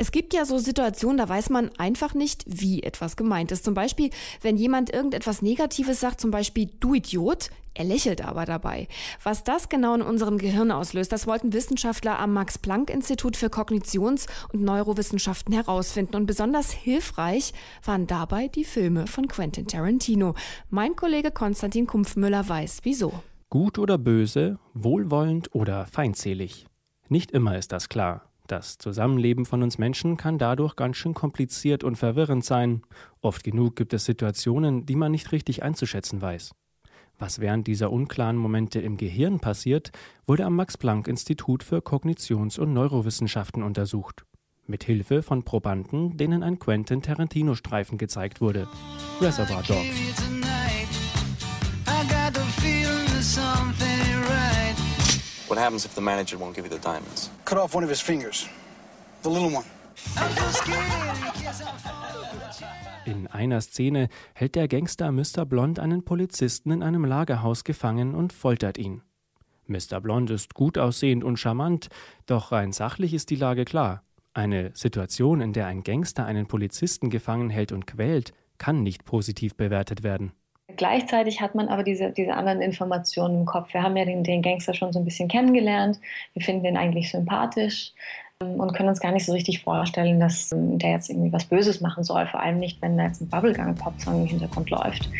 Es gibt ja so Situationen, da weiß man einfach nicht, wie etwas gemeint ist. Zum Beispiel, wenn jemand irgendetwas Negatives sagt, zum Beispiel du Idiot, er lächelt aber dabei. Was das genau in unserem Gehirn auslöst, das wollten Wissenschaftler am Max-Planck-Institut für Kognitions- und Neurowissenschaften herausfinden. Und besonders hilfreich waren dabei die Filme von Quentin Tarantino. Mein Kollege Konstantin Kumpfmüller weiß, wieso. Gut oder böse, wohlwollend oder feindselig. Nicht immer ist das klar. Das Zusammenleben von uns Menschen kann dadurch ganz schön kompliziert und verwirrend sein. Oft genug gibt es Situationen, die man nicht richtig einzuschätzen weiß. Was während dieser unklaren Momente im Gehirn passiert, wurde am Max-Planck-Institut für Kognitions- und Neurowissenschaften untersucht. Mit Hilfe von Probanden, denen ein Quentin Tarantino-Streifen gezeigt wurde. Reservoir Dogs. What happens if the manager won't give you the diamonds? Cut off one of his fingers. The little one. In einer Szene hält der Gangster Mr. Blond einen Polizisten in einem Lagerhaus gefangen und foltert ihn. Mr. Blond ist gut aussehend und charmant, doch rein sachlich ist die Lage klar. Eine Situation, in der ein Gangster einen Polizisten gefangen hält und quält, kann nicht positiv bewertet werden. Gleichzeitig hat man aber diese, diese anderen Informationen im Kopf. Wir haben ja den, den Gangster schon so ein bisschen kennengelernt. Wir finden den eigentlich sympathisch ähm, und können uns gar nicht so richtig vorstellen, dass ähm, der jetzt irgendwie was Böses machen soll. Vor allem nicht, wenn da jetzt ein Bubblegum-Pop-Song im Hintergrund läuft.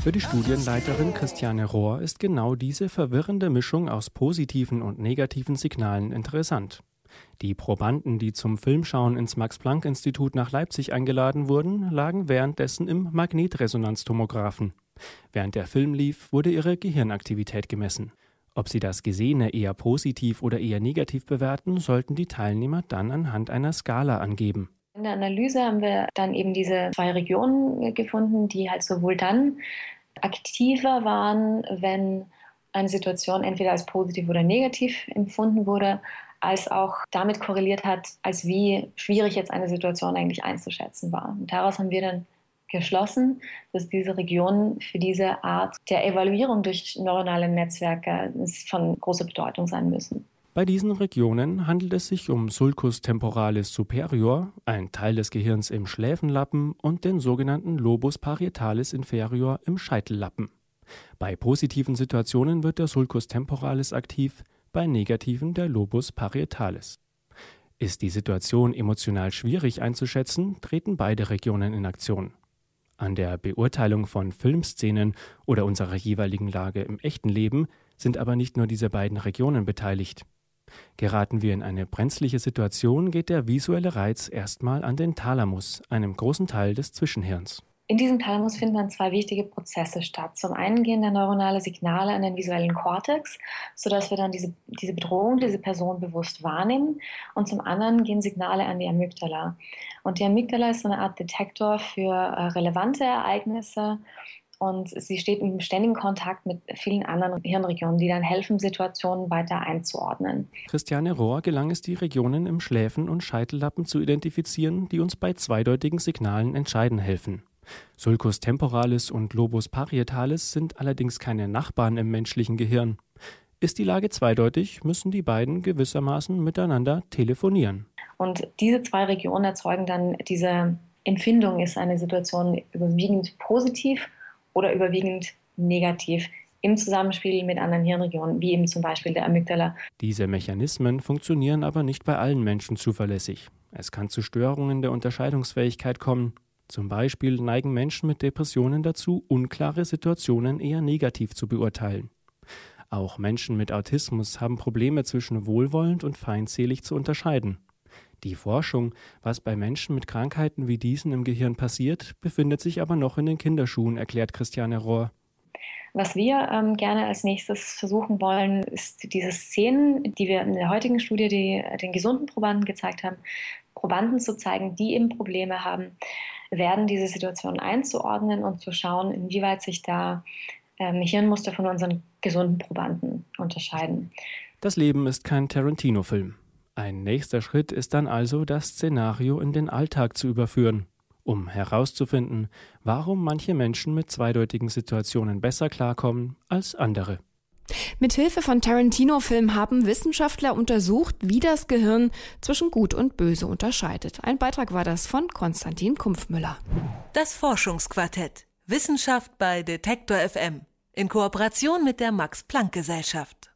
Für die Studienleiterin Christiane Rohr ist genau diese verwirrende Mischung aus positiven und negativen Signalen interessant. Die Probanden, die zum Filmschauen ins Max-Planck-Institut nach Leipzig eingeladen wurden, lagen währenddessen im Magnetresonanztomographen. Während der Film lief, wurde ihre Gehirnaktivität gemessen. Ob sie das Gesehene eher positiv oder eher negativ bewerten, sollten die Teilnehmer dann anhand einer Skala angeben. In der Analyse haben wir dann eben diese zwei Regionen gefunden, die halt sowohl dann aktiver waren, wenn eine Situation entweder als positiv oder negativ empfunden wurde, als auch damit korreliert hat, als wie schwierig jetzt eine Situation eigentlich einzuschätzen war. Und daraus haben wir dann geschlossen, dass diese Regionen für diese Art der Evaluierung durch neuronale Netzwerke von großer Bedeutung sein müssen. Bei diesen Regionen handelt es sich um Sulcus temporalis superior, ein Teil des Gehirns im Schläfenlappen, und den sogenannten Lobus parietalis inferior im Scheitellappen. Bei positiven Situationen wird der Sulcus temporalis aktiv, bei negativen der Lobus parietalis. Ist die Situation emotional schwierig einzuschätzen, treten beide Regionen in Aktion. An der Beurteilung von Filmszenen oder unserer jeweiligen Lage im echten Leben sind aber nicht nur diese beiden Regionen beteiligt. Geraten wir in eine brenzliche Situation, geht der visuelle Reiz erstmal an den Thalamus, einem großen Teil des Zwischenhirns. In diesem Thalamus finden dann zwei wichtige Prozesse statt. Zum einen gehen dann neuronale Signale an den visuellen Kortex, sodass wir dann diese, diese Bedrohung, diese Person bewusst wahrnehmen. Und zum anderen gehen Signale an die Amygdala. Und die Amygdala ist so eine Art Detektor für äh, relevante Ereignisse und sie steht im ständigen Kontakt mit vielen anderen Hirnregionen, die dann helfen, Situationen weiter einzuordnen. Christiane Rohr gelang es, die Regionen im Schläfen- und Scheitellappen zu identifizieren, die uns bei zweideutigen Signalen entscheiden helfen. Sulcus temporalis und Lobus parietalis sind allerdings keine Nachbarn im menschlichen Gehirn. Ist die Lage zweideutig, müssen die beiden gewissermaßen miteinander telefonieren. Und diese zwei Regionen erzeugen dann diese Empfindung, ist eine Situation überwiegend positiv oder überwiegend negativ im Zusammenspiel mit anderen Hirnregionen, wie eben zum Beispiel der Amygdala. Diese Mechanismen funktionieren aber nicht bei allen Menschen zuverlässig. Es kann zu Störungen der Unterscheidungsfähigkeit kommen zum Beispiel neigen Menschen mit Depressionen dazu, unklare Situationen eher negativ zu beurteilen. Auch Menschen mit Autismus haben Probleme zwischen wohlwollend und feindselig zu unterscheiden. Die Forschung, was bei Menschen mit Krankheiten wie diesen im Gehirn passiert, befindet sich aber noch in den Kinderschuhen, erklärt Christiane Rohr. Was wir ähm, gerne als nächstes versuchen wollen, ist diese Szenen, die wir in der heutigen Studie die, den gesunden Probanden gezeigt haben, Probanden zu zeigen, die eben Probleme haben, werden diese Situationen einzuordnen und zu schauen, inwieweit sich da ähm, Hirnmuster von unseren gesunden Probanden unterscheiden. Das Leben ist kein Tarantino-Film. Ein nächster Schritt ist dann also, das Szenario in den Alltag zu überführen, um herauszufinden, warum manche Menschen mit zweideutigen Situationen besser klarkommen als andere. Mit Hilfe von Tarantino-Filmen haben Wissenschaftler untersucht, wie das Gehirn zwischen Gut und Böse unterscheidet. Ein Beitrag war das von Konstantin Kumpfmüller. Das Forschungsquartett. Wissenschaft bei Detektor FM. In Kooperation mit der Max-Planck-Gesellschaft.